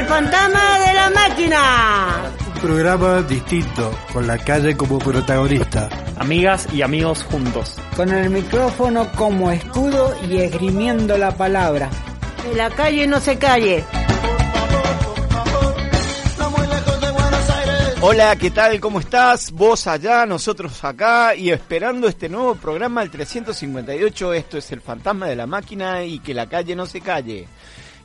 El fantasma de la máquina. Un programa distinto, con la calle como protagonista. Amigas y amigos juntos. Con el micrófono como escudo y esgrimiendo la palabra. Que la calle no se calle. Hola, ¿qué tal? ¿Cómo estás? Vos allá, nosotros acá y esperando este nuevo programa, el 358. Esto es El Fantasma de la Máquina y que la calle no se calle.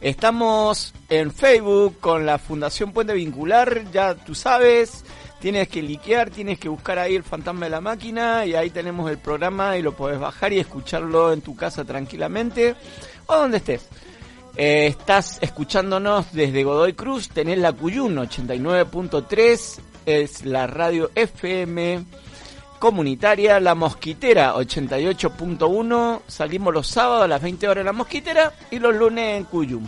Estamos en Facebook con la Fundación Puente Vincular, ya tú sabes, tienes que liquear, tienes que buscar ahí el fantasma de la máquina y ahí tenemos el programa y lo podés bajar y escucharlo en tu casa tranquilamente o donde estés. Eh, estás escuchándonos desde Godoy Cruz, tenés la Cuyun 89.3, es la radio FM comunitaria La Mosquitera 88.1, salimos los sábados a las 20 horas en La Mosquitera y los lunes en Cuyum.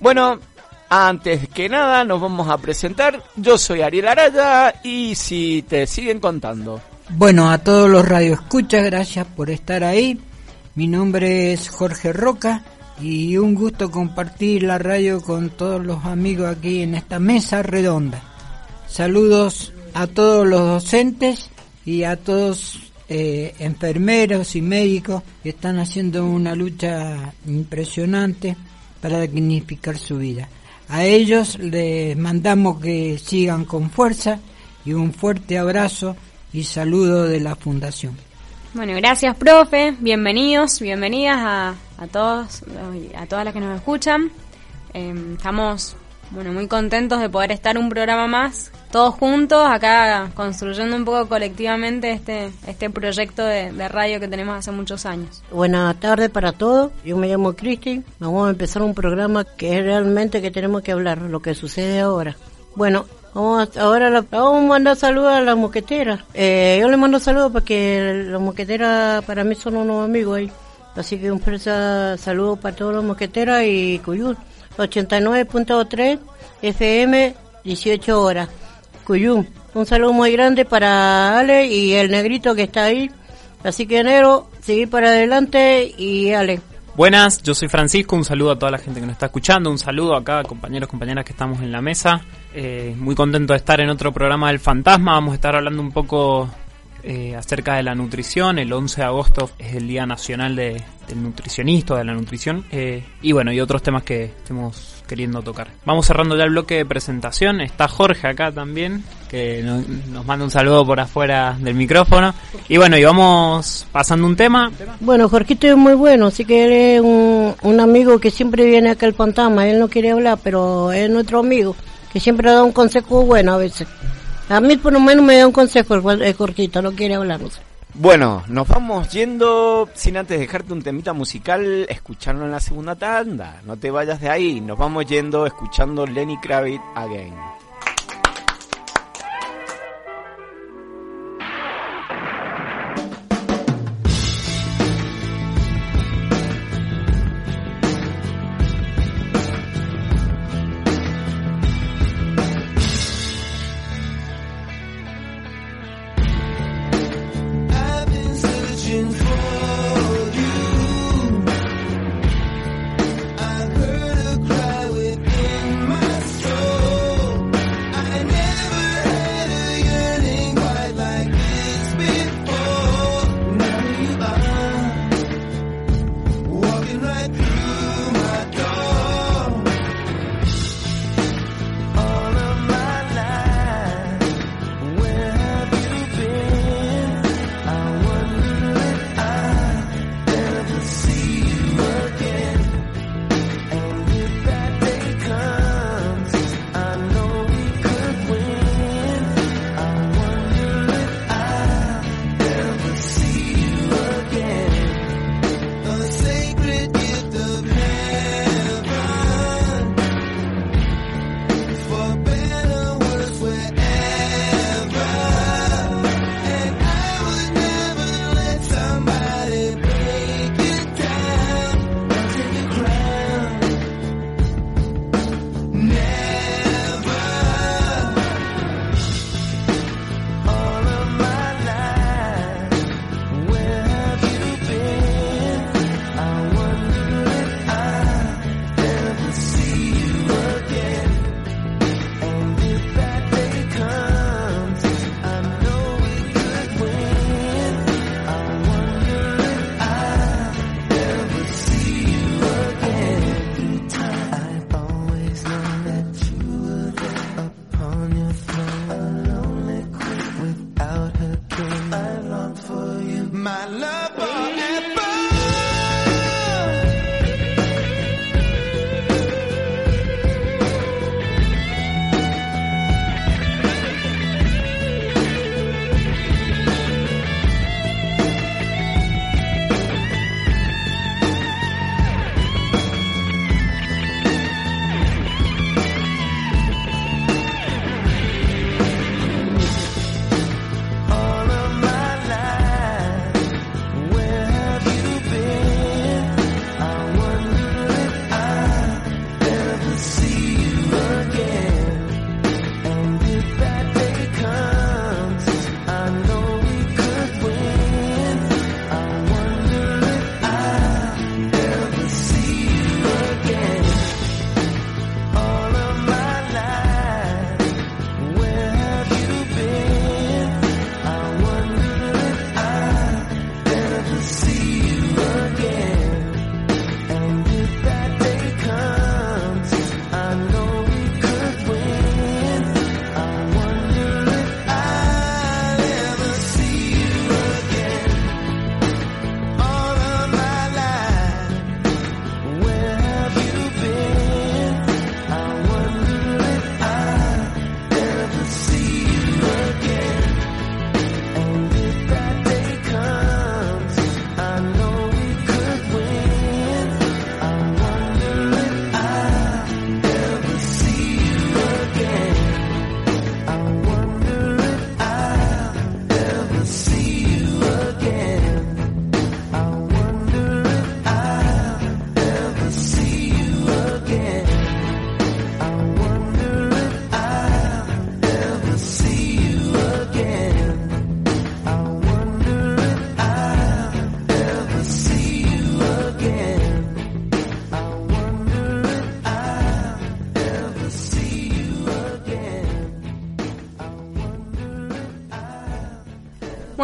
Bueno, antes que nada nos vamos a presentar, yo soy Ariel Araya y si te siguen contando. Bueno, a todos los radioescuchas, gracias por estar ahí. Mi nombre es Jorge Roca y un gusto compartir la radio con todos los amigos aquí en esta mesa redonda. Saludos a todos los docentes y a todos eh, enfermeros y médicos que están haciendo una lucha impresionante para dignificar su vida. A ellos les mandamos que sigan con fuerza y un fuerte abrazo y saludo de la Fundación. Bueno, gracias, profe. Bienvenidos, bienvenidas a, a todos, a todas las que nos escuchan. Eh, estamos, bueno, muy contentos de poder estar un programa más, todos juntos, acá construyendo un poco colectivamente este, este proyecto de, radio que tenemos hace muchos años. Buenas tardes para todos. Yo me llamo Cristi. Vamos a empezar un programa que es realmente que tenemos que hablar, lo que sucede ahora. Bueno, Vamos a, ahora la, vamos a mandar saludos a las mosqueteras. Eh, yo le mando saludos porque las mosqueteras para mí son unos amigos ahí. Así que un fuerte saludo para todos los mosqueteras y Cuyún. 89.3 FM, 18 horas. Cuyún. Un saludo muy grande para Ale y el negrito que está ahí. Así que enero, seguir para adelante y Ale. Buenas, yo soy Francisco, un saludo a toda la gente que nos está escuchando, un saludo a cada compañeros, compañeras que estamos en la mesa. Eh, muy contento de estar en otro programa del Fantasma, vamos a estar hablando un poco eh, acerca de la nutrición. El 11 de agosto es el Día Nacional de, del Nutricionista, de la Nutrición. Eh, y bueno, y otros temas que estemos queriendo tocar. Vamos cerrando ya el bloque de presentación. Está Jorge acá también, que nos, nos manda un saludo por afuera del micrófono. Y bueno, y vamos pasando un tema. Bueno, Jorgito es muy bueno, así que es un, un amigo que siempre viene acá al fantasma. Él no quiere hablar, pero es nuestro amigo, que siempre da un consejo bueno a veces. A mí por lo menos me da un consejo el Jorgito, no quiere hablar. Bueno, nos vamos yendo sin antes dejarte un temita musical, escucharlo en la segunda tanda. No te vayas de ahí, nos vamos yendo escuchando Lenny Kravitz Again.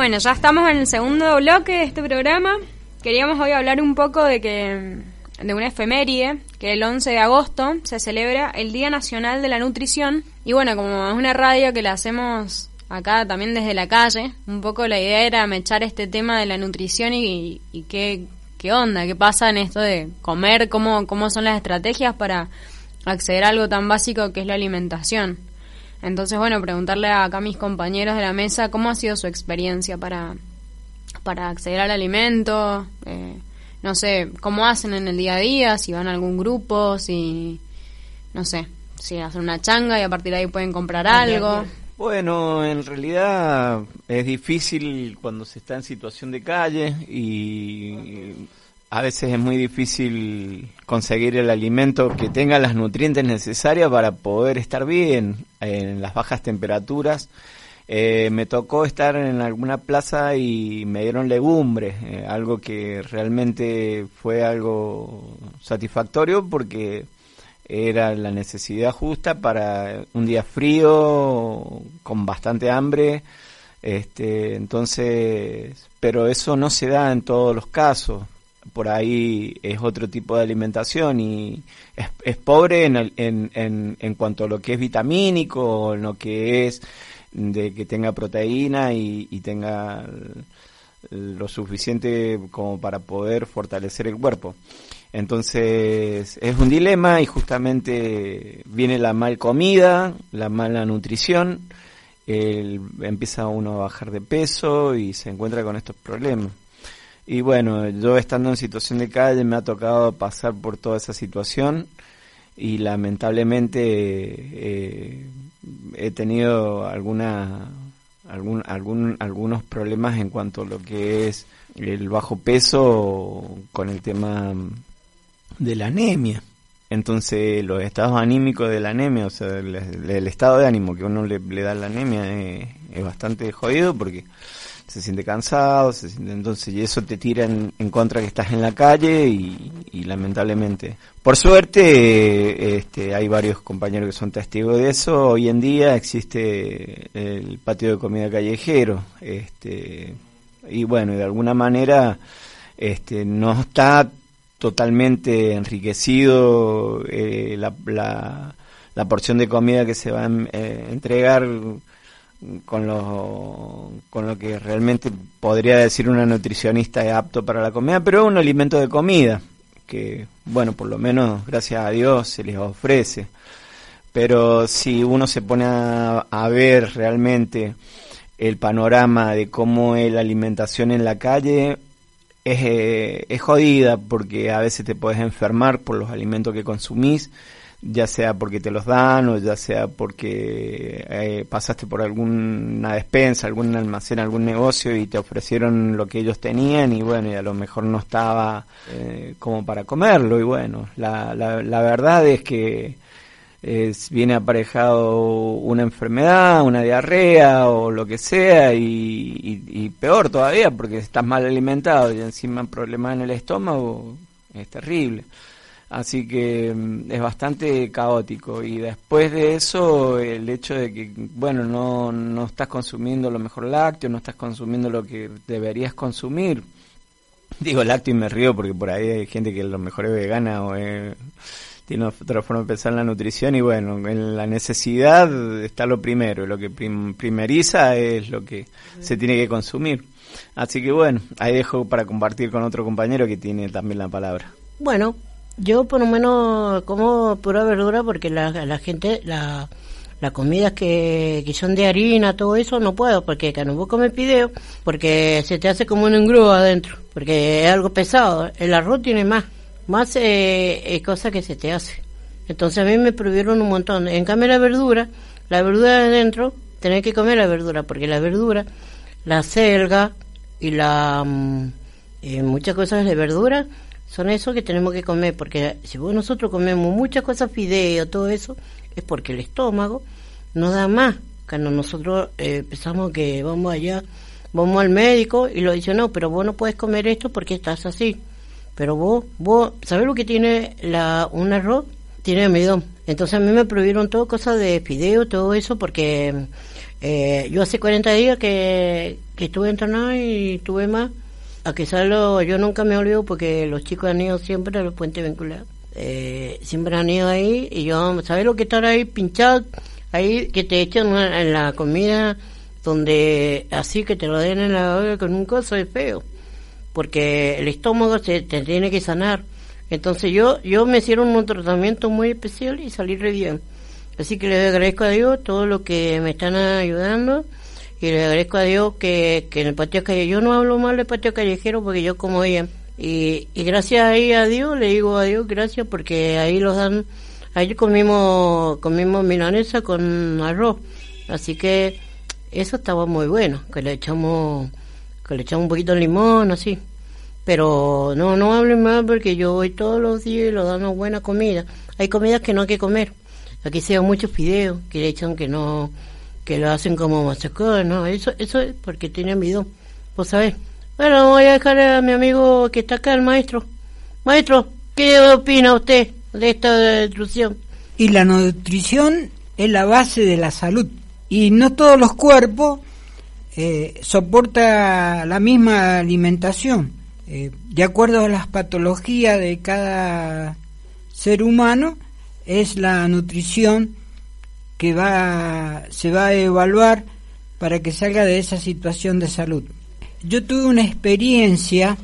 Bueno, ya estamos en el segundo bloque de este programa. Queríamos hoy hablar un poco de que de una efeméride, que el 11 de agosto se celebra el Día Nacional de la Nutrición. Y bueno, como es una radio que la hacemos acá también desde la calle, un poco la idea era mechar este tema de la nutrición y, y qué, qué onda, qué pasa en esto de comer, cómo, cómo son las estrategias para acceder a algo tan básico que es la alimentación. Entonces, bueno, preguntarle acá a mis compañeros de la mesa cómo ha sido su experiencia para, para acceder al alimento, eh, no sé, cómo hacen en el día a día, si van a algún grupo, si, no sé, si hacen una changa y a partir de ahí pueden comprar algo. Bueno, en realidad es difícil cuando se está en situación de calle y a veces es muy difícil conseguir el alimento que tenga las nutrientes necesarias para poder estar bien en las bajas temperaturas. Eh, me tocó estar en alguna plaza y me dieron legumbres, eh, algo que realmente fue algo satisfactorio porque era la necesidad justa para un día frío, con bastante hambre, este, entonces, pero eso no se da en todos los casos por ahí es otro tipo de alimentación y es, es pobre en, el- en, en, en cuanto a lo que es vitamínico, en lo que es de que tenga proteína y, tenga lo suficiente como para poder fortalecer el cuerpo. Entonces es un dilema y justamente viene la mal comida, la mala nutrición, el- empieza uno a bajar de peso y se encuentra con estos problemas. Y bueno, yo estando en situación de calle me ha tocado pasar por toda esa situación y lamentablemente eh, he tenido alguna algún, algún, algunos problemas en cuanto a lo que es el bajo peso con el tema de la anemia. Entonces, los estados anímicos de la anemia, o sea, el, el estado de ánimo que uno le, da la anemia es, es bastante jodido porque se siente cansado, se siente, entonces, y eso te tira en, en contra que estás en la calle y, lamentablemente. Por suerte, este, hay varios compañeros que son testigos de eso. Hoy en día existe el patio de comida callejero, este, y bueno, de alguna manera, este, no está totalmente enriquecido eh, la, la, la porción de comida que se va a eh, entregar con lo, con lo que realmente podría decir una nutricionista es apto para la comida, pero es un alimento de comida, que bueno, por lo menos gracias a Dios se les ofrece. Pero si uno se pone a, ver realmente el panorama de cómo es la alimentación en la calle, es, eh, es jodida porque a veces te puedes enfermar por los alimentos que consumís, ya sea porque te los dan o ya sea porque eh, pasaste por alguna despensa, algún almacén, algún negocio y te ofrecieron lo que ellos tenían y bueno, y a lo mejor no estaba eh, como para comerlo y bueno, la, la, la verdad es que es, viene aparejado una enfermedad, una diarrea o lo que sea y, y, y peor todavía porque estás mal alimentado y encima problemas en el estómago es terrible. Así que mm, es bastante caótico y después de eso el hecho de que, bueno, no, no estás consumiendo lo mejor lácteo, no estás consumiendo lo que deberías consumir. Digo lácteo y me río porque por ahí hay gente que lo mejor es vegana o es- tiene otra forma de pensar en la nutrición y bueno, en la necesidad está lo primero, lo que prim- primeriza es lo que se tiene que consumir. Así que bueno, ahí dejo para compartir con otro compañero que tiene también la palabra. Bueno, yo por lo menos como pura verdura porque la, la gente, la, las comidas que, que son de harina, todo eso, no puedo porque cuando vos comes pideo, porque se te hace como un engrudo adentro, porque es algo pesado. El arroz tiene más, más eh, eh, cosas que se te hace. Entonces a mí me prohibieron un montón. En cambio la verdura, la verdura de adentro, tenés que comer la verdura, porque la verdura, la selga y la mm, eh, muchas cosas de verdura son eso que tenemos que comer, porque si vos nosotros comemos muchas cosas fideo, todo eso, es porque el estómago no da más. Cuando nosotros eh, pensamos que vamos allá, vamos al médico y lo dice, no, pero vos no puedes comer esto porque estás así. Pero vos, vos, ¿sabés lo que tiene la, un arroz? Tiene almidón. Entonces a mí me prohibieron todo cosas de fideo, todo eso, porque eh, yo hace 40 días que, que estuve internado y tuve más. A que salgo, yo nunca me olvido porque los chicos han ido siempre a los puentes vinculados. Eh, siempre han ido ahí y yo, ¿sabes lo que estar ahí pinchado? Ahí que te echan una- en la comida donde así que te lo den en la olla con un coso es feo. Porque el estómago se te tiene que sanar. Entonces yo, yo me hicieron un tratamiento muy especial y salí re bien. Así que le agradezco a Dios todo lo que me están ayudando y le agradezco a Dios que, que en el patio callejero, yo no hablo mal del patio callejero porque yo como bien. Y, y gracias ahí a Dios, le digo a Dios gracias porque ahí los dan, ahí comimos, comimos milanesa con arroz. Así que eso estaba muy bueno, que le echamos, que le echamos un poquito de limón, así. Pero no, no hablen mal porque yo voy todos los días y lo dan una buena comida. Hay comidas que no hay que comer. Aquí se dan muchos fideos que le echan que no, que lo hacen como masacón, ¿no? Eso, eso es porque tienen bidón. Vos sabés. Bueno, voy a dejar a mi amigo que está acá, el maestro. Maestro, ¿qué opina usted de esta intrusión? Y la nutrición es la base de la salud. Y no todos los cuerpos eh, soporta la misma alimentación. Eh, de acuerdo a las patologías de cada ser humano, es la nutrición que va, se va a evaluar para que salga de esa situación de salud. Yo tuve una experiencia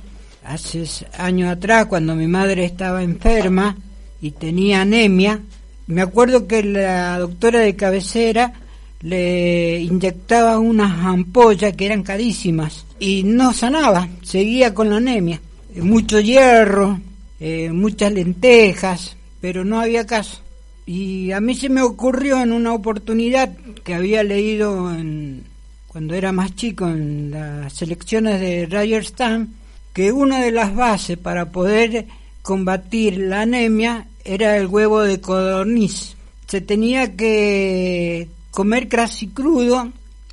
hace años atrás cuando mi madre estaba enferma y tenía anemia. Me acuerdo que la doctora de cabecera le inyectaba unas ampollas que eran carísimas y no sanaba, seguía con la anemia. Eh, Mucho hierro, eh, muchas lentejas, pero no había caso. Y a mí se me ocurrió en una oportunidad que había leído en, cuando era más chico en las selecciones de Rajasthan que una de las bases para poder combatir la anemia era el huevo de codorniz. Se tenía que comer casi crudo,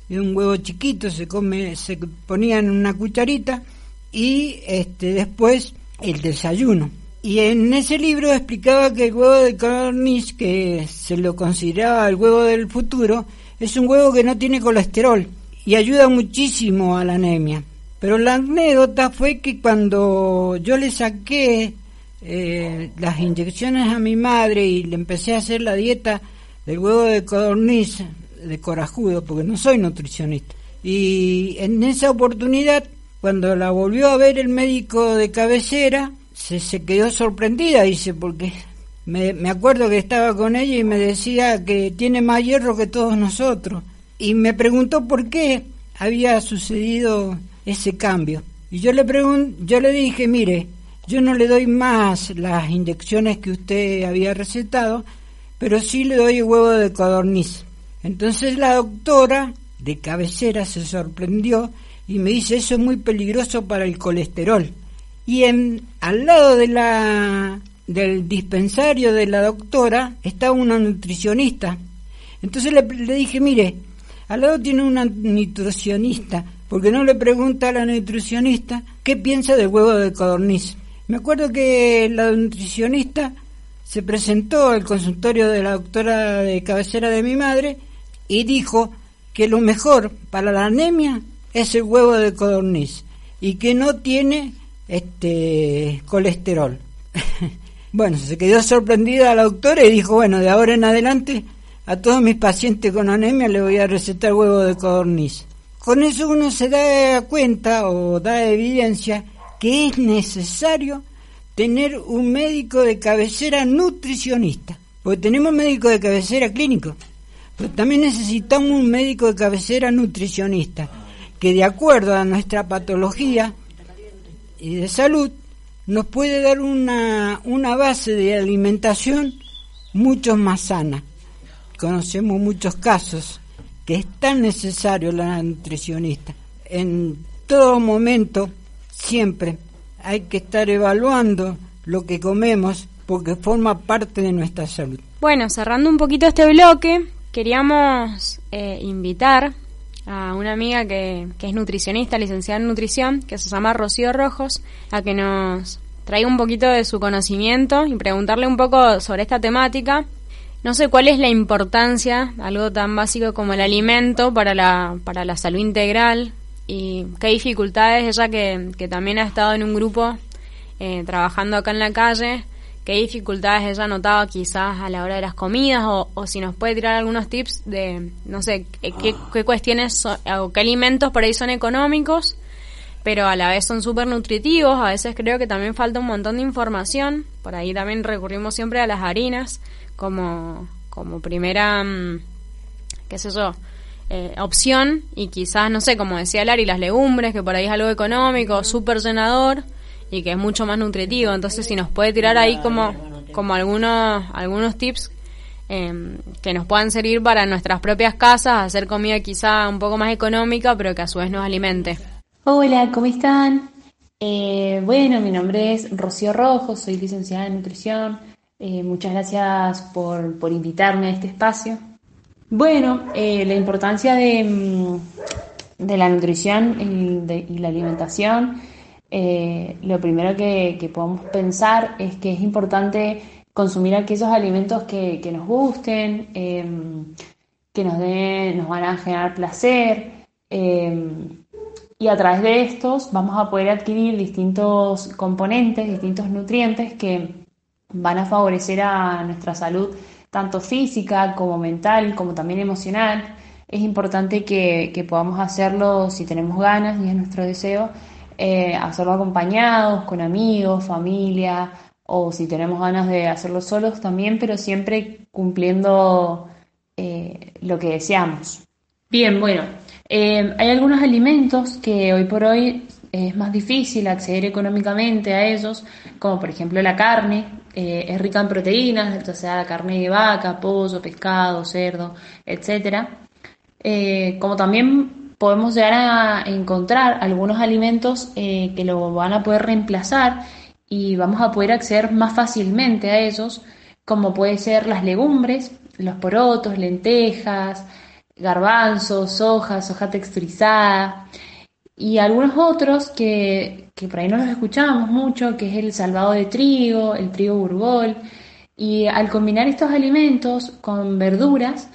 de un huevo chiquito, se come, se ponía en una cucharita y este después el desayuno. Y en ese libro explicaba que el huevo de codorniz, que se lo consideraba el huevo del futuro, es un huevo que no tiene colesterol y ayuda muchísimo a la anemia. Pero la anécdota fue que cuando yo le saqué eh, las inyecciones a mi madre y le empecé a hacer la dieta del huevo de codorniz, de corajudo, porque no soy nutricionista. Y en esa oportunidad, cuando la volvió a ver el médico de cabecera, se, se quedó sorprendida, dice, porque me, acuerdo que estaba con ella y me decía que tiene más hierro que todos nosotros. Y me preguntó por qué había sucedido ese cambio. Y yo le pregun yo le dije, mire, yo no le doy más las inyecciones que usted había recetado, pero sí le doy huevo de codorniz. Entonces la doctora de cabecera se sorprendió y me dice, eso es muy peligroso para el colesterol. Y en, al lado de la, del dispensario de la doctora estaba una nutricionista. Entonces le, le dije, mire, al lado tiene una nutricionista, porque no le pregunta a la nutricionista qué piensa del huevo de codorniz. Me acuerdo que la nutricionista se presentó al consultorio de la doctora de cabecera de mi madre y dijo que lo mejor para la anemia es el huevo de codorniz y que no tiene este colesterol. bueno, se quedó sorprendida la doctora y dijo, bueno, de ahora en adelante a todos mis pacientes con anemia le voy a recetar huevo de codorniz. Con eso uno se da cuenta o da evidencia que es necesario tener un médico de cabecera nutricionista, porque tenemos médico de cabecera clínico, pero también necesitamos un médico de cabecera nutricionista, que de acuerdo a nuestra patología y de salud, nos puede dar una, una base de alimentación mucho más sana. Conocemos muchos casos que es tan necesario la nutricionista. En todo momento, siempre, hay que estar evaluando lo que comemos porque forma parte de nuestra salud. Bueno, cerrando un poquito este bloque, queríamos eh, invitar a una amiga que, que es nutricionista, licenciada en nutrición, que se llama Rocío Rojos, a que nos traiga un poquito de su conocimiento y preguntarle un poco sobre esta temática. No sé cuál es la importancia, algo tan básico como el alimento para la, para la salud integral y qué dificultades ella que, que también ha estado en un grupo eh, trabajando acá en la calle, qué dificultades ella notaba quizás a la hora de las comidas o, o si nos puede tirar algunos tips de, no sé, qué, qué cuestiones son- o qué alimentos por ahí son económicos, pero a la vez son súper nutritivos, a veces creo que también falta un montón de información, por ahí también recurrimos siempre a las harinas como, como primera, mm, qué sé yo, eh, opción. Y quizás, no sé, como decía Lari, las legumbres, que por ahí es algo económico, súper llenador y que es mucho más nutritivo. Entonces, si nos puede tirar ahí como, como algunos, algunos tips eh, que nos puedan servir para nuestras propias casas, hacer comida quizá un poco más económica, pero que a su vez nos alimente. Hola, ¿cómo están? Eh, bueno, mi nombre es Rocío Rojo, soy licenciada en nutrición. Eh, muchas gracias por, por invitarme a este espacio. Bueno, eh, la importancia de, mm, de la nutrición y la alimentación, eh, lo primero que, que podemos pensar es que es importante consumir aquellos alimentos que, que nos gusten, em, que nos, den, nos van a generar placer. em, y a través de estos vamos a poder adquirir distintos componentes, distintos nutrientes que van a favorecer a nuestra salud, tanto física como mental, como también emocional. Es importante que, que podamos hacerlo si tenemos ganas y es nuestro deseo, eh, hacerlo acompañados, con amigos, familia, o si tenemos ganas de hacerlo solos también, pero siempre cumpliendo eh, lo que deseamos. Bien, bueno, eh, hay algunos alimentos que hoy por hoy es más difícil acceder económicamente a ellos, como por ejemplo la carne, eh, es rica en proteínas, ya sea carne de vaca, pollo, pescado, cerdo. Eh, como también podemos llegar a encontrar algunos alimentos eh, que lo van a poder reemplazar y vamos a poder acceder más fácilmente a ellos, como puede ser las legumbres, los porotos, lentejas, garbanzos, soja, soja texturizada y algunos otros que, que por ahí no los escuchábamos mucho, que es el salvado de trigo, el trigo burgol. Y al combinar estos alimentos con verduras,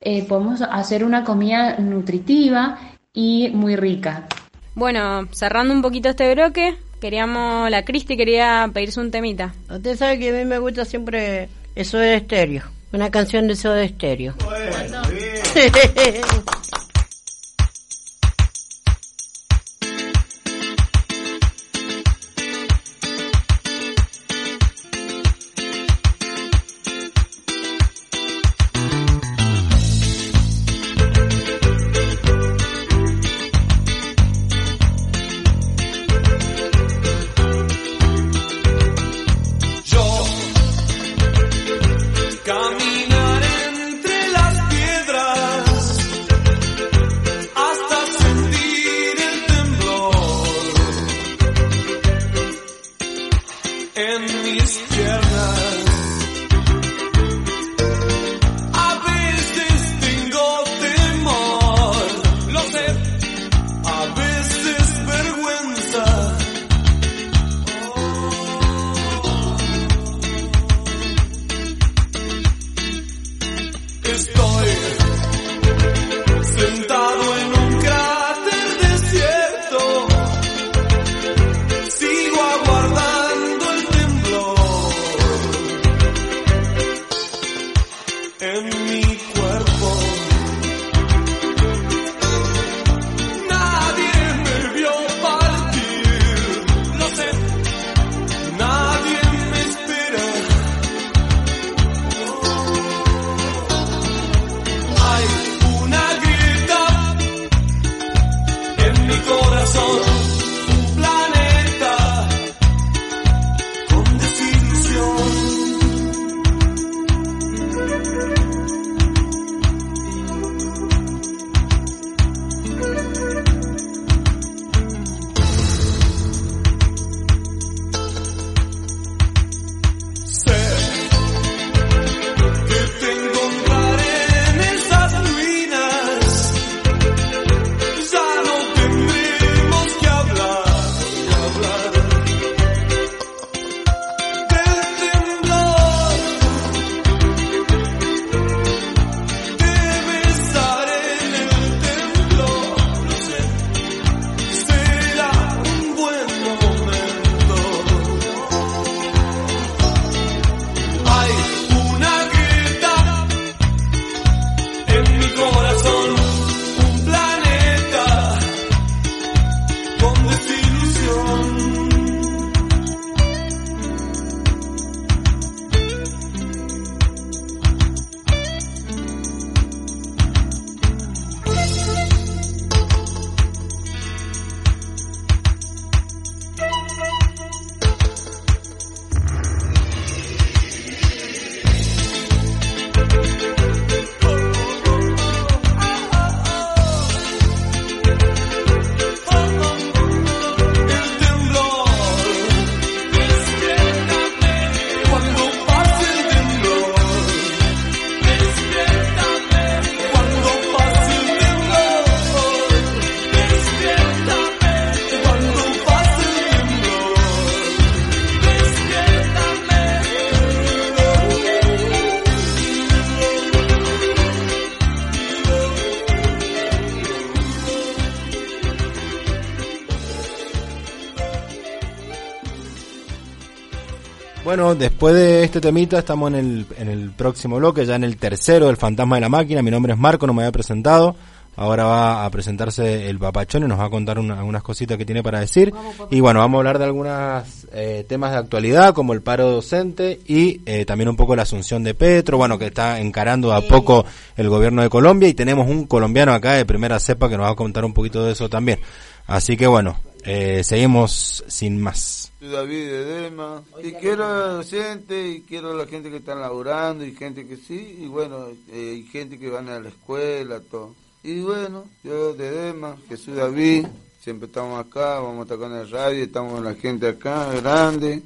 eh, podemos hacer una comida nutritiva y muy rica. Bueno, cerrando un poquito este bloque, queríamos, la Cristi quería pedirse un temita. Usted sabe que a mí me gusta siempre eso de estéreo. Una canción de eso de estéreo. Bueno, después de este temita estamos en el, en el próximo bloque, ya en el tercero del Fantasma de la Máquina. Mi nombre es Marco, no me había presentado. Ahora va a presentarse el papachón y nos va a contar una- algunas cositas que tiene para decir. Y bueno, vamos a hablar de algunos temas de actualidad, como el paro docente y eh, también un poco la asunción de Petro, bueno, que está encarando a poco el gobierno de Colombia. Y tenemos un colombiano acá de primera cepa que nos va a contar un poquito de eso también. Así que bueno, eh, seguimos sin más. Soy David de Dema. Y quiero a la docente y quiero a la gente que está laburando y gente que sí y bueno eh, y gente que van a la escuela todo. Y bueno yo de Dema Jesús David siempre estamos acá vamos a estar con el radio estamos con la gente acá grande.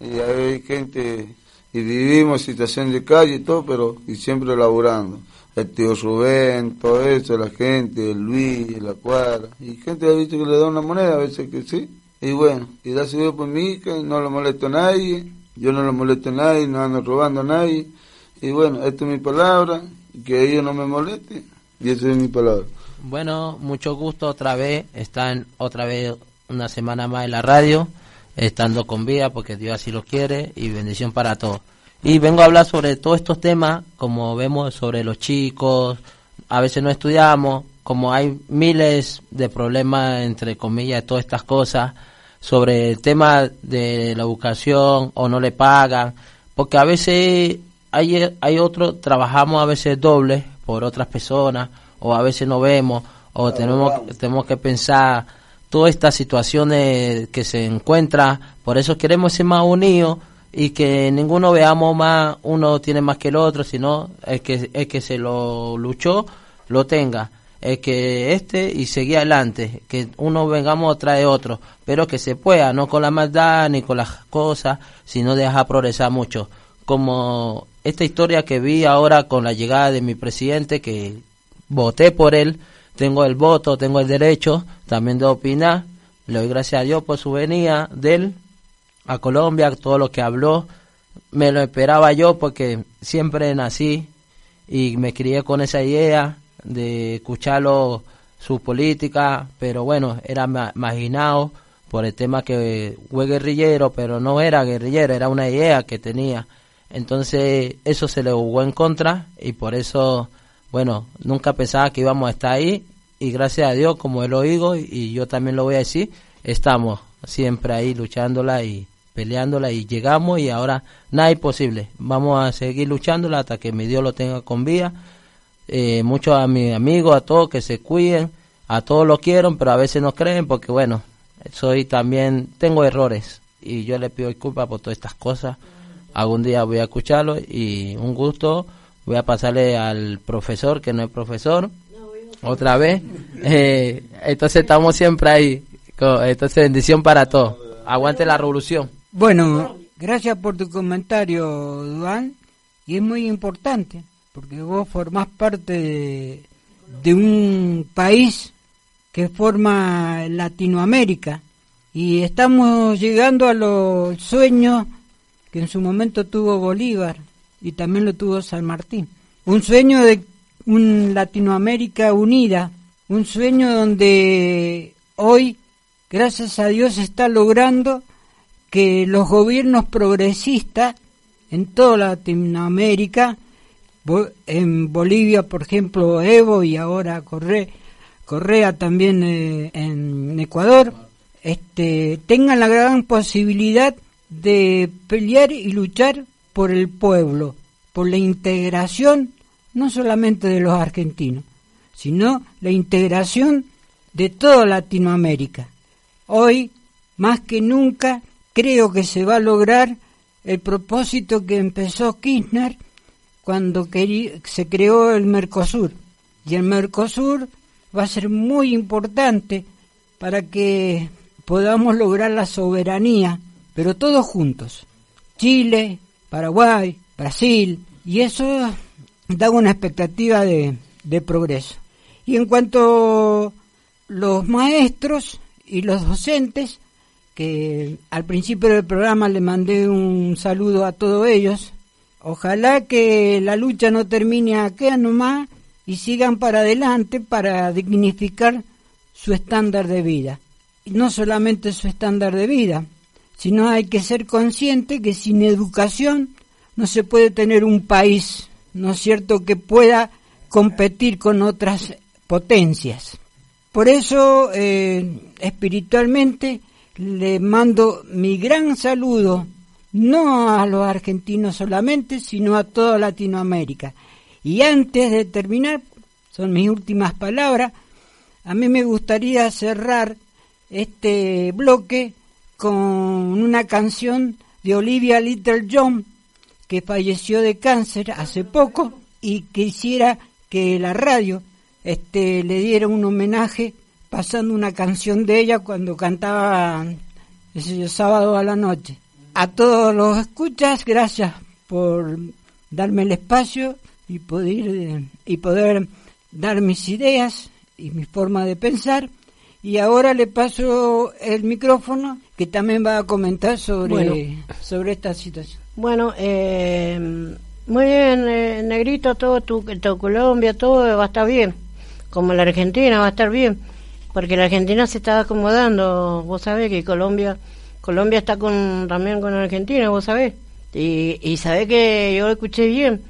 Y hay gente y vivimos situación de calle y todo pero y siempre laburando el tío Rubén, todo eso, la gente, Luis, la cuadra, y gente ha visto que le da una moneda, a veces que sí, y bueno, y da Dios por mí, que no lo molesto a nadie, yo no lo molesto a nadie, no ando robando a nadie, y bueno, esta es mi palabra, que ellos no me molesten, y esa es mi palabra. Bueno, mucho gusto otra vez. Están otra vez una semana más en la radio, estando con vida porque Dios así lo quiere y bendición para todos. Y vengo a hablar sobre todos estos temas, como vemos sobre los chicos, a veces no estudiamos, como hay miles de problemas, entre comillas, de todas estas cosas, sobre el tema de la educación o no le pagan, porque a veces hay, hay otros, trabajamos a veces doble por otras personas, o a veces no vemos, o tenemos, tenemos que pensar todas estas situaciones que se encuentran, por eso queremos ser más unidos y que ninguno veamos más, uno tiene más que el otro, sino el que, el que se lo luchó, lo tenga. El que este y seguir adelante, que uno vengamos atrás de otro, pero que se pueda, no con la maldad ni con las cosas, sino dejar progresar mucho. Como esta historia que vi ahora con la llegada de mi presidente, que voté por él, tengo el voto, tengo el derecho también de opinar, le doy gracias a Dios por su venida de él a Colombia, todo lo que habló, me lo esperaba yo porque siempre nací y me crié con esa idea de escucharlo su política, pero bueno, era ma- marginado por el tema que fue guerrillero, pero no era guerrillero, era una idea que tenía. Entonces eso se le jugó en contra y por eso, bueno, nunca pensaba que íbamos a estar ahí y gracias a Dios, como él lo digo y yo también lo voy a decir, estamos siempre ahí luchándola y peleándola y llegamos y ahora nada es posible. Vamos a seguir luchándola hasta que mi Dios lo tenga con vida. Eh, muchos a mis amigos, a todos que se cuiden, a todos lo quiero, pero a veces no creen porque bueno, soy también, tengo errores y yo le pido disculpas por todas estas cosas. Algún día voy a escucharlo y un gusto. Voy a pasarle al profesor que no es profesor otra vez. Eh, entonces estamos siempre ahí. Entonces bendición para todos. Aguante la revolución. Bueno, gracias por tu comentario, Duan. Y es muy importante, porque vos formás parte de, un país que forma Latinoamérica. Y estamos llegando a los sueños que en su momento tuvo Bolívar y también lo tuvo San Martín. Un sueño de un Latinoamérica unida, un sueño donde hoy, gracias a Dios, está logrando que los gobiernos progresistas en toda Latinoamérica, en Bolivia, por ejemplo, Evo y ahora Correa, Correa también eh, en Ecuador, este, tengan la gran posibilidad de pelear y luchar por el pueblo, por la integración no solamente de los argentinos, sino la integración de toda Latinoamérica. Hoy, más que nunca, creo que se va a lograr el propósito que empezó Kirchner cuando se creó el Mercosur. Y el Mercosur va a ser muy importante para que podamos lograr la soberanía, pero todos juntos. Chile, Paraguay, Brasil, y eso da una expectativa de, de progreso. Y en cuanto a los maestros y los docentes, que al principio del programa le mandé un saludo a todos ellos, ojalá que la lucha no termine acá nomás y sigan para adelante para dignificar su estándar de vida. Y no solamente su estándar de vida, sino hay que ser consciente que sin educación no se puede tener un país, ¿no es cierto?, que pueda competir con otras potencias. Por eso, eh, espiritualmente, le mando mi gran saludo, no a los argentinos solamente, sino a toda Latinoamérica. Y antes de terminar, son mis últimas palabras, a mí me gustaría cerrar este bloque con una canción de Olivia Little John, que falleció de cáncer hace poco y quisiera que la radio este, le diera un homenaje pasando una canción de ella cuando cantaba ese sábado a la noche. A todos los escuchas, gracias por darme el espacio y poder, y poder dar mis ideas y mi forma de pensar. Y ahora le paso el micrófono que también va a comentar sobre, sobre esta situación. Bueno, eh, muy bien, eh, Negrito, todo tu, tu Colombia, todo va a estar bien. Como la Argentina va a estar bien. Porque la Argentina se está acomodando. Vos sabés que Colombia Colombia está con también con Argentina, vos sabés. Y, y sabés que yo lo escuché bien.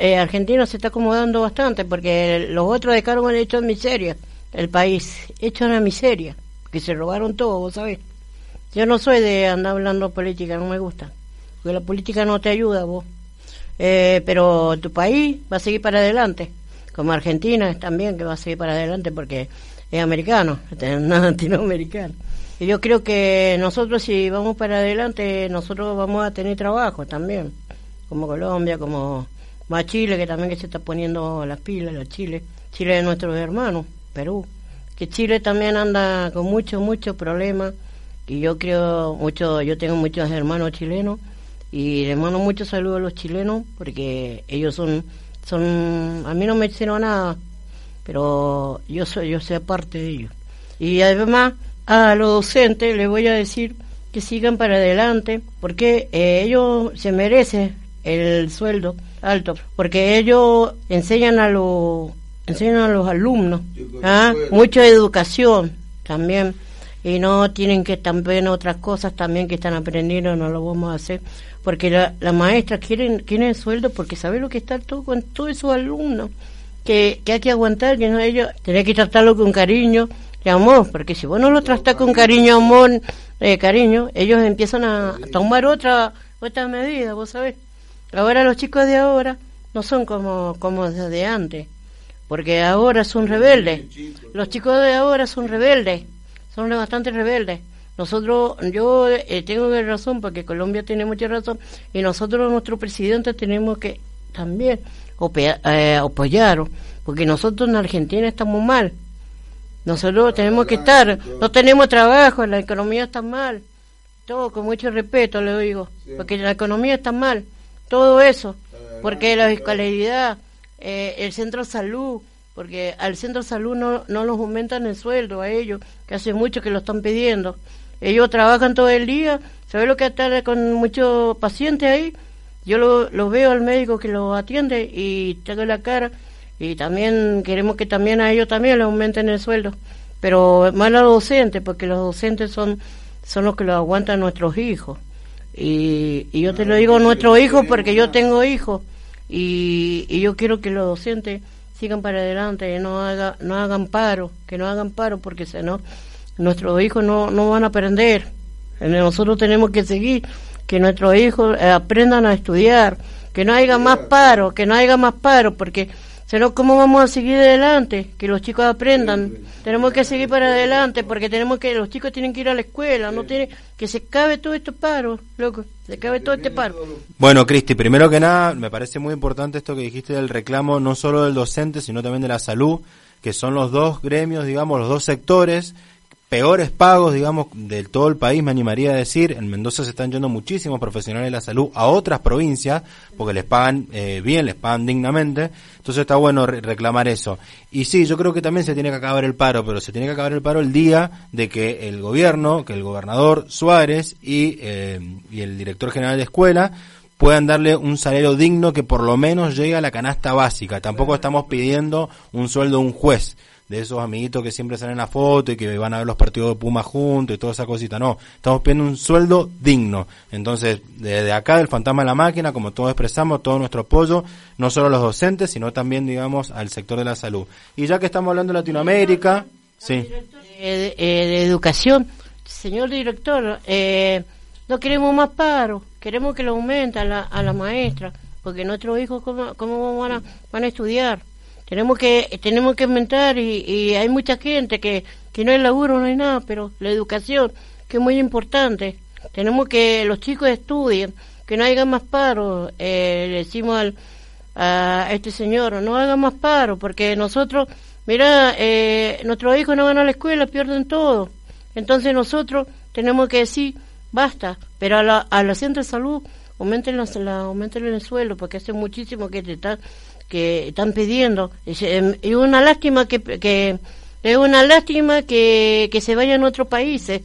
Eh, Argentina se está acomodando bastante porque los otros dejaron hecho en miseria el país, hecho una miseria, que se robaron todo, vos sabés. Yo no soy de andar hablando política, no me gusta, porque la política no te ayuda vos. Eh, pero tu país va a seguir para adelante, como Argentina también que va a seguir para adelante porque es americano, no latinoamericano. Y yo creo que nosotros si vamos para adelante, nosotros vamos a tener trabajo también, como Colombia, como más Chile, que también que se está poniendo las pilas, la Chile, Chile de nuestros hermanos, Perú, que Chile también anda con muchos, muchos problemas, y yo creo mucho, yo tengo muchos hermanos chilenos, y les mando muchos saludos a los chilenos, porque ellos son, son, a mí no me hicieron nada, pero yo soy, yo soy parte de ellos. Y además, a los docentes les voy a decir que sigan para adelante, porque eh, ellos se merecen el sueldo alto, porque ellos enseñan a los enseñan a los alumnos, ¿ah? mucha educación también y no tienen que también otras cosas también que están aprendiendo no lo vamos a hacer porque la, la maestra quieren quieren sueldo porque sabe lo que está todo con todos esos alumnos que, que hay que aguantar que no ellos tener que tratarlo con cariño y amor porque si vos no lo tratás con cariño amor eh, cariño ellos empiezan a tomar otra otra medida vos sabés Ahora los chicos de ahora no son como, como de antes, porque ahora son rebeldes. Los chicos de ahora son rebeldes, son bastante rebeldes. Nosotros, yo eh, tengo razón porque Colombia tiene mucha razón y nosotros, nuestro presidente, tenemos que también eh, apoyar, porque nosotros en Argentina estamos mal. Nosotros tenemos que estar, no tenemos trabajo, la economía está mal. Todo con mucho respeto le digo, porque la economía está mal todo eso, porque la escolaridad, eh, el centro de salud, porque al centro de salud no, no los aumentan el sueldo a ellos, que hace mucho que lo están pidiendo. Ellos trabajan todo el día, ¿sabes lo que estar con muchos pacientes ahí? Yo lo veo al médico que los atiende y tengo la cara y también queremos que también a ellos también les aumenten el sueldo, pero más a los docentes, porque los docentes son, son los que lo aguantan nuestros hijos. Y, yo te lo digo a nuestro hijo porque yo tengo hijos y, y, yo quiero que los docentes sigan para adelante, no haga, no hagan paro, que no hagan paro porque si no nuestros hijos no, no van a aprender. Nosotros tenemos que seguir, que nuestros hijos eh, aprendan a estudiar, que no haya más paro, que no haya más paro, porque sino ¿cómo vamos a seguir adelante? Que los chicos aprendan. Tenemos que seguir para adelante porque tenemos que los chicos tienen que ir a la escuela, no tiene que se cabe todo este paro, loco, se cabe todo este paro. Bueno, Cristi, primero que nada, me parece muy importante esto que dijiste del reclamo no solo del docente, sino también de la salud, que son los dos gremios, digamos, los dos sectores peores pagos, digamos, de todo el país, me animaría a decir. En Mendoza se están yendo muchísimos profesionales de la salud a otras provincias porque les pagan eh, bien, les pagan dignamente. Entonces está bueno reclamar eso. Y sí, yo creo que también se tiene que acabar el paro, pero se tiene que acabar el paro el día de que el gobierno, que el gobernador Suárez y, eh, y el director general de escuela puedan darle un salario digno que por lo menos llegue a la canasta básica. Tampoco estamos pidiendo un sueldo de un juez de esos amiguitos que siempre salen en la foto y que van a ver los partidos de Puma juntos y toda esa cosita. No, estamos pidiendo un sueldo digno. Entonces, desde acá del Fantasma de la Máquina, como todos expresamos, todo nuestro apoyo, no solo a los docentes, sino también, digamos, al sector de la salud. Y ya que estamos hablando de Latinoamérica, sí. Eh, eh, de educación, señor director, eh, no queremos más paro, queremos que lo aumente a la, a la maestra, porque nuestros hijos, ¿cómo, cómo van, a, van a estudiar? Tenemos que tenemos que aumentar y, hay mucha gente que, que no hay laburo, no hay nada, pero la educación, que es muy importante. Tenemos que los chicos estudien, que no haya más paro. Eh, le decimos al, a este señor, no haga más paro, porque nosotros, mira, eh, nuestros hijos no van a la escuela, pierden todo. Entonces nosotros tenemos que decir, basta, pero a la, a la centro de salud aumenten, la, la- aumenten el suelo, porque hace muchísimo que te están, que están pidiendo. Y se- y una lástima que, es una lástima que, que se vayan a otros países,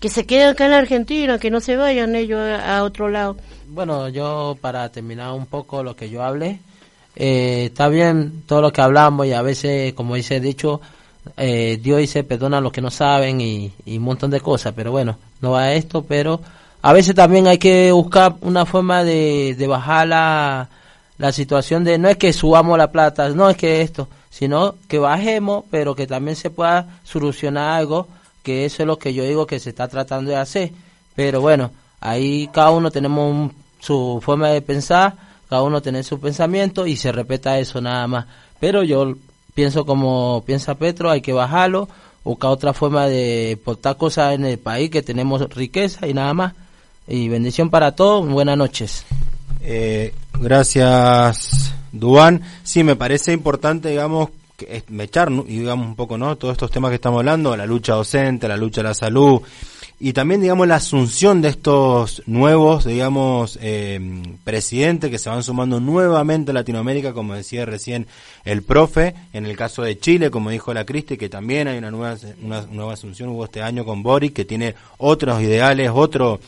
que se queden acá en la Argentina, que no se vayan ellos a, otro lado. Bueno, yo para terminar un poco lo que yo hablé, eh, está bien todo lo que hablamos y a veces, como dice dicho, eh, Dios dice perdona a los que no saben y, y un montón de cosas, pero bueno, no va a esto, pero a veces también hay que buscar una forma de, de bajar la, la situación de, no es que subamos la plata, no es que esto, sino que bajemos, pero que también se pueda solucionar algo, que eso es lo que yo digo que se está tratando de hacer. Pero bueno, ahí cada uno tenemos un- su forma de pensar, cada uno tiene su pensamiento y se respeta eso nada más. Pero yo pienso como piensa Petro, hay que bajarlo, buscar otra forma de portar cosas en el país, que tenemos riqueza y nada más. Y bendición para todos, buenas noches. Eh, gracias, Duan. Sí, me parece importante, digamos, que y digamos un poco, ¿no? Todos estos temas que estamos hablando, la lucha docente, la lucha de la salud, y también, digamos, la asunción de estos nuevos, digamos, eh, presidentes que se van sumando nuevamente a Latinoamérica, como decía recién el profe, en el caso de Chile, como dijo la Cristi, que también hay una nueva, nueva asunción, hubo este año con Boric, que tiene otros ideales, otro,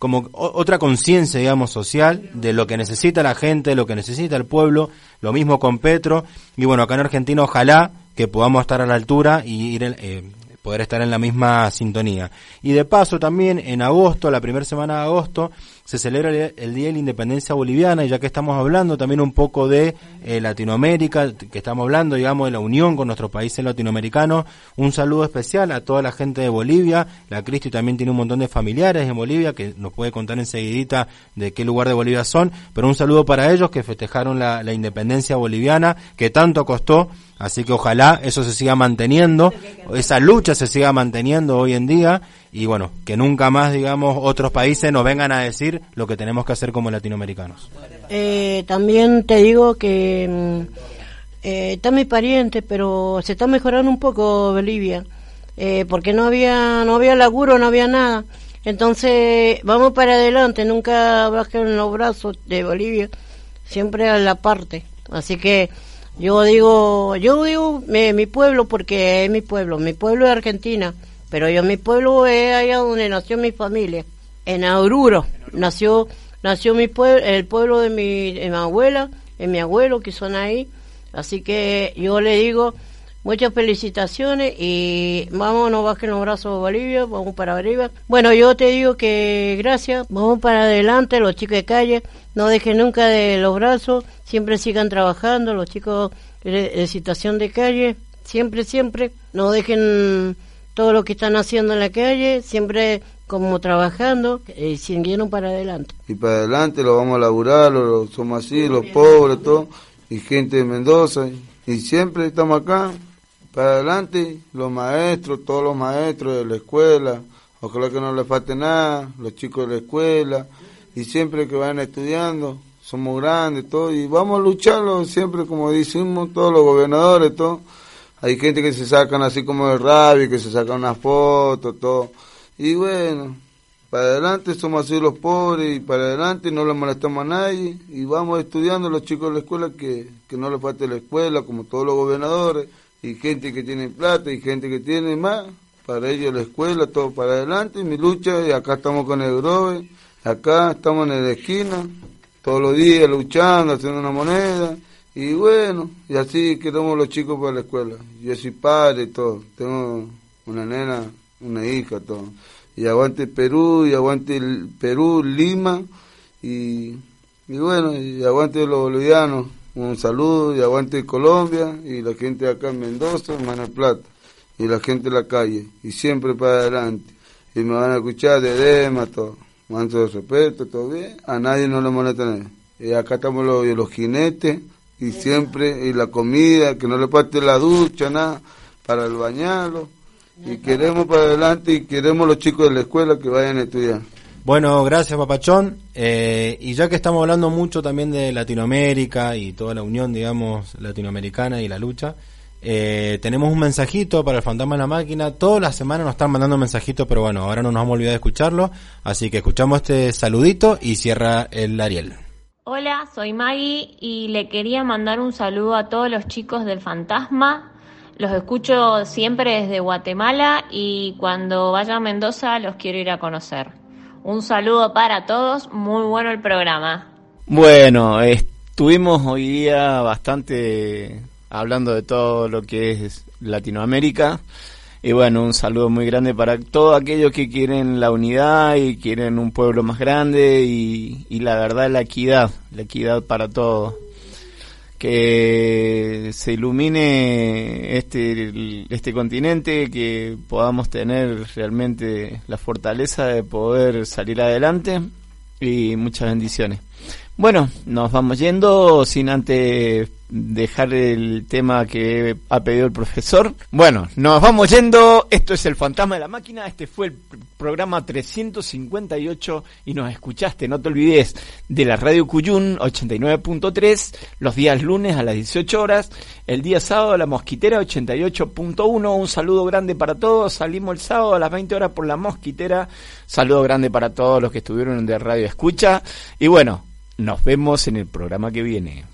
como otra conciencia, digamos, social de lo que necesita la gente, lo que necesita el pueblo, lo mismo con Petro, y bueno, acá en Argentina ojalá que podamos estar a la altura y ir eh, poder estar en la misma sintonía. Y de paso también en agosto, la primera semana de agosto, se celebra el, Día de la Independencia Boliviana, y ya que estamos hablando también un poco de eh, Latinoamérica, que estamos hablando, digamos, de la unión con nuestros países latinoamericanos, un saludo especial a toda la gente de Bolivia, la Cristi también tiene un montón de familiares en Bolivia, que nos puede contar enseguidita de qué lugar de Bolivia son, pero un saludo para ellos que festejaron la independencia boliviana, que tanto costó, Así que ojalá eso se siga manteniendo, esa lucha se siga manteniendo hoy en día y bueno, que nunca más, digamos, otros países nos vengan a decir lo que tenemos que hacer como latinoamericanos. Eh, también te digo que mm, eh, está mi pariente, pero se está mejorando un poco Bolivia, eh, porque no había no había laburo, no había nada. Entonces vamos para adelante, nunca bajen los brazos de Bolivia, siempre a la parte. Así que yo digo, yo digo eh, mi pueblo porque es mi pueblo, mi pueblo es Argentina, pero yo mi pueblo es allá donde nació mi familia, en Oruro, nació nació mi pueblo, el pueblo de mi, de abuela, de mi abuelo que son ahí, así que yo le digo muchas felicitaciones y vamos, no bajen los brazos Bolivia, vamos para arriba. Bueno, yo te digo que gracias, vamos para adelante, los chicos de calle, no dejen nunca de los brazos, siempre sigan trabajando, los chicos de, de situación de calle, siempre, siempre, no dejen todo lo que están haciendo en la calle, siempre como trabajando y siguiendo para adelante. y para adelante lo vamos a laburar, lo, lo- somos así, los pobres, todo, y gente de Mendoza, y, y siempre estamos acá, para adelante, los maestros, todos los maestros de la escuela, ojalá que no les falte nada, los chicos de la escuela, y siempre que vayan estudiando, somos grandes, todo, y vamos a lucharlo siempre, como decimos todos los gobernadores, todo. Hay gente que se sacan así como el rabia, que se sacan unas fotos, todo. Y bueno, para adelante somos así los pobres y para adelante no le molestamos a nadie y vamos estudiando los chicos de la escuela que, que no les falte la escuela como todos los gobernadores y gente que tiene plata y gente que tiene más para ellos la escuela todo para adelante mi lucha y acá estamos con el Grove acá estamos en la esquina todos los días luchando haciendo una moneda Y bueno, y así quedamos los chicos para la escuela. Yo soy padre y todo. Tengo una nena, una hija, todo. Y aguante Perú, y aguante Perú, Lima, y, y bueno, y aguante los bolivianos. Un saludo, y aguante Colombia, y la gente acá en Mendoza, en Mar Plata, y la gente de la calle, y siempre para adelante. Y me van a escuchar de Dema, todo. Manto de respeto, todo bien. A nadie no le molesta nada. Y acá estamos los, los jinetes, y siempre, y la comida, que no le parte la ducha, nada, para el bañarlo. Y queremos para adelante y queremos los chicos de la escuela que vayan a estudiar. Bueno, gracias Papachón. Eh, y ya que estamos hablando mucho también de Latinoamérica y toda la unión, digamos, latinoamericana y la lucha, eh, tenemos un mensajito para el Fantasma de la Máquina. Todas las semanas nos están mandando mensajitos, pero bueno, ahora no nos vamos a olvidar de escucharlo. Así que escuchamos este saludito y cierra el Ariel. Hola, soy Maggie y le quería mandar un saludo a todos los chicos del Fantasma. Los escucho siempre desde Guatemala y cuando vaya a Mendoza los quiero ir a conocer. Un saludo para todos, muy bueno el programa. Bueno, estuvimos hoy día bastante hablando de todo lo que es Latinoamérica. Y bueno, un saludo muy grande para todos aquellos que quieren la unidad y quieren un pueblo más grande y, y la verdad la equidad, la equidad para todos. Que se ilumine este, este continente, que podamos tener realmente la fortaleza de poder salir adelante y muchas bendiciones. Bueno, nos vamos yendo sin antes dejar el tema que ha pedido el profesor. Bueno, nos vamos yendo. Esto es el fantasma de la máquina. Este fue el programa 358 y nos escuchaste, no te olvides, de la radio Cuyún 89.3 los días lunes a las 18 horas, el día sábado la Mosquitera 88.1. Un saludo grande para todos. Salimos el sábado a las 20 horas por la Mosquitera. Saludo grande para todos los que estuvieron de radio escucha. Y bueno, nos vemos en el programa que viene.